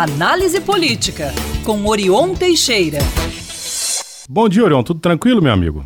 Análise Política, com Orion Teixeira. Bom dia, Orion. Tudo tranquilo, meu amigo?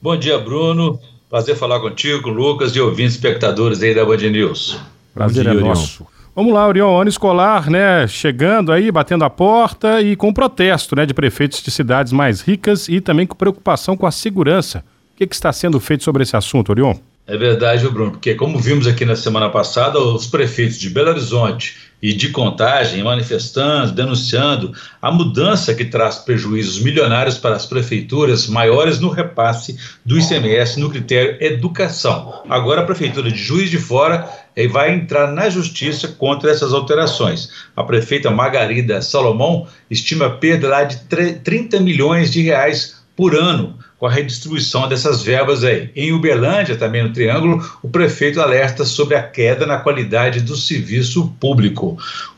Bom dia, Bruno. Prazer falar contigo, com Lucas e ouvintes espectadores aí da Band News. Prazer dia, é nosso. Vamos lá, Orion, ano escolar, né, chegando aí, batendo a porta e com protesto, né, de prefeitos de cidades mais ricas e também com preocupação com a segurança. O que, que está sendo feito sobre esse assunto, Orion? É verdade, Bruno, porque como vimos aqui na semana passada, os prefeitos de Belo Horizonte e de Contagem manifestando, denunciando a mudança que traz prejuízos milionários para as prefeituras maiores no repasse do ICMS no critério educação. Agora a prefeitura de Juiz de Fora eh, vai entrar na justiça contra essas alterações. A prefeita Margarida Salomão estima perda lá de 30 milhões de reais por ano com a redistribuição dessas verbas aí. Em Uberlândia, também no Triângulo, o prefeito alerta sobre a queda na qualidade do serviço público.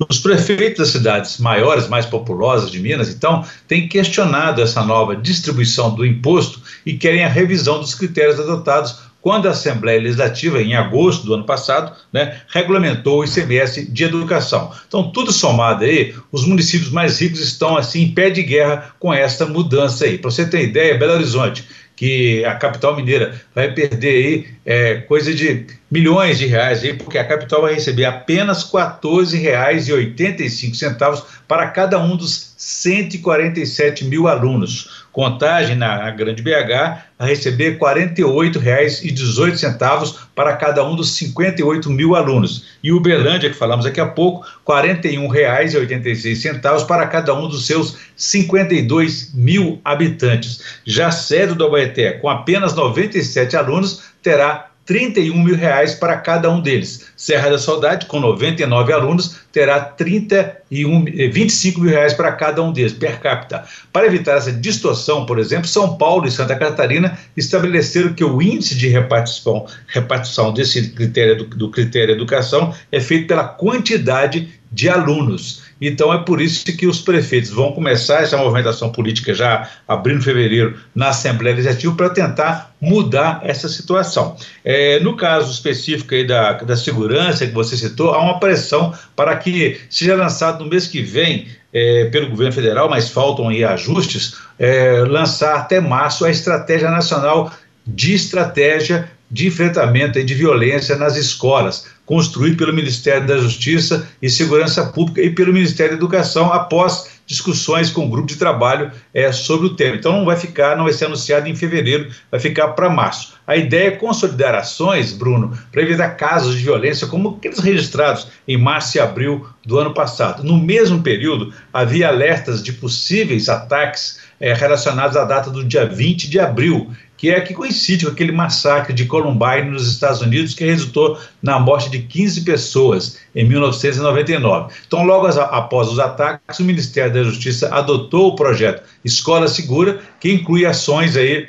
Os prefeitos das cidades maiores, mais populosas de Minas, então, têm questionado essa nova distribuição do imposto e querem a revisão dos critérios adotados quando a Assembleia Legislativa, em agosto do ano passado, né, regulamentou o ICMS de educação. Então, tudo somado aí, os municípios mais ricos estão assim em pé de guerra com essa mudança aí. Para você ter ideia, Belo Horizonte, que a capital mineira vai perder aí é, coisa de milhões de reais aí, porque a capital vai receber apenas R$ 14,85 para cada um dos 147 mil alunos. Contagem na Grande BH a receber R$ 48,18 para cada um dos 58 mil alunos. E Uberlândia, que falamos daqui a pouco, R$ 41,86 para cada um dos seus 52 mil habitantes. Já Cedo do Abaeté, com apenas 97 alunos, terá 31 mil reais para cada um deles. Serra da Saudade, com 99 alunos, terá 31, 25 eh, mil reais para cada um deles, per capita. Para evitar essa distorção, por exemplo, São Paulo e Santa Catarina estabeleceram que o índice de repartição, repartição desse critério do, do critério educação é feito pela quantidade de alunos. Então é por isso que os prefeitos vão começar essa movimentação política já abrindo fevereiro na Assembleia Legislativa para tentar mudar essa situação. É, no caso específico aí da, da segurança que você citou, há uma pressão para que seja lançado no mês que vem é, pelo governo federal, mas faltam aí ajustes, é, lançar até março a Estratégia Nacional de Estratégia de Enfrentamento de Violência nas Escolas construído pelo Ministério da Justiça e Segurança Pública e pelo Ministério da Educação após discussões com o grupo de trabalho é, sobre o tema. Então não vai ficar, não vai ser anunciado em fevereiro, vai ficar para março. A ideia é consolidar ações, Bruno, para evitar casos de violência como aqueles registrados em março e abril do ano passado. No mesmo período, havia alertas de possíveis ataques é, relacionados à data do dia 20 de abril, que é que coincide com aquele massacre de Columbine nos Estados Unidos que resultou na morte de 15 pessoas em 1999. Então, logo após os ataques, o Ministério da Justiça adotou o projeto Escola Segura, que inclui ações aí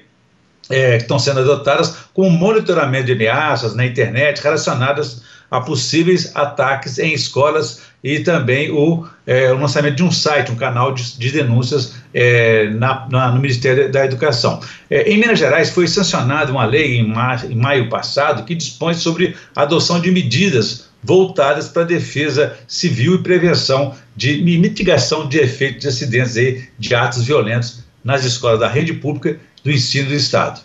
é, que estão sendo adotadas com monitoramento de ameaças na internet relacionadas a possíveis ataques em escolas e também o, é, o lançamento de um site, um canal de, de denúncias é, na, na, no Ministério da Educação. É, em Minas Gerais foi sancionada uma lei em, em maio passado que dispõe sobre a adoção de medidas voltadas para a defesa civil e prevenção de mitigação de efeitos de acidentes aí, de atos violentos nas escolas da rede pública do ensino do Estado.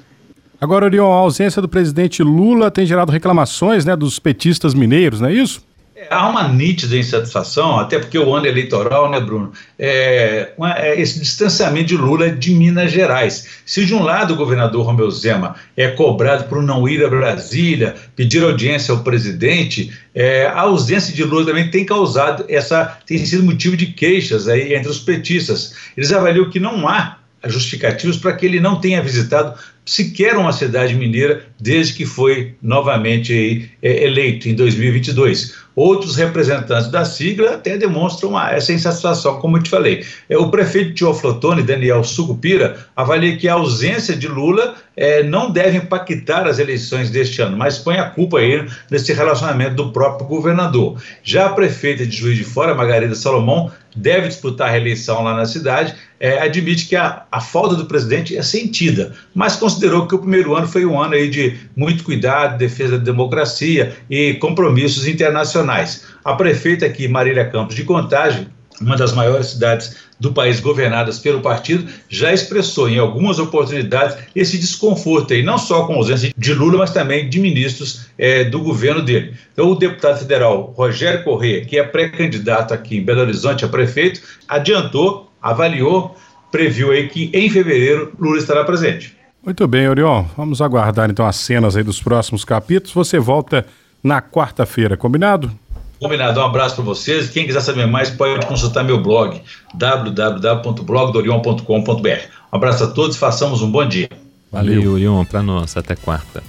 Agora, Orion, a ausência do presidente Lula tem gerado reclamações né, dos petistas mineiros, não é isso? É, há uma nítida insatisfação, até porque o ano eleitoral, né, Bruno, é, uma, é, esse distanciamento de Lula de Minas Gerais. Se de um lado o governador Romeu Zema é cobrado por não ir a Brasília, pedir audiência ao presidente, é, a ausência de Lula também tem causado essa, tem sido motivo de queixas aí entre os petistas. Eles avaliam que não há justificativos para que ele não tenha visitado sequer uma cidade mineira desde que foi novamente é, eleito em 2022. Outros representantes da sigla até demonstram essa insatisfação, como eu te falei. É, o prefeito de Teoflotone, Daniel Sucupira, avalia que a ausência de Lula é, não deve impactar as eleições deste ano, mas põe a culpa aí nesse relacionamento do próprio governador. Já a prefeita de Juiz de Fora, Margarida Salomão, deve disputar a reeleição lá na cidade, é, admite que a, a, falta do presidente é sentida, mas considerou que o primeiro ano foi um ano aí de muito cuidado, defesa da democracia e compromissos internacionais. A prefeita aqui, Marília Campos de Contagem, uma das maiores cidades do país governadas pelo partido, já expressou em algumas oportunidades esse desconforto aí, não só com a ausência de Lula, mas também de ministros é, do governo dele. Então, o deputado federal Rogério Corrêa, que é pré-candidato aqui em Belo Horizonte a prefeito, adiantou, avaliou, previu aí que em fevereiro Lula estará presente. Muito bem, Orion. Vamos aguardar então as cenas aí dos próximos capítulos. Você volta na quarta-feira, combinado? Combinado, um abraço para vocês. Quem quiser saber mais pode consultar meu blog www.blogdorion.com.br. Um abraço a todos, façamos um bom dia. Valeu, Orion, para nós. Até quarta.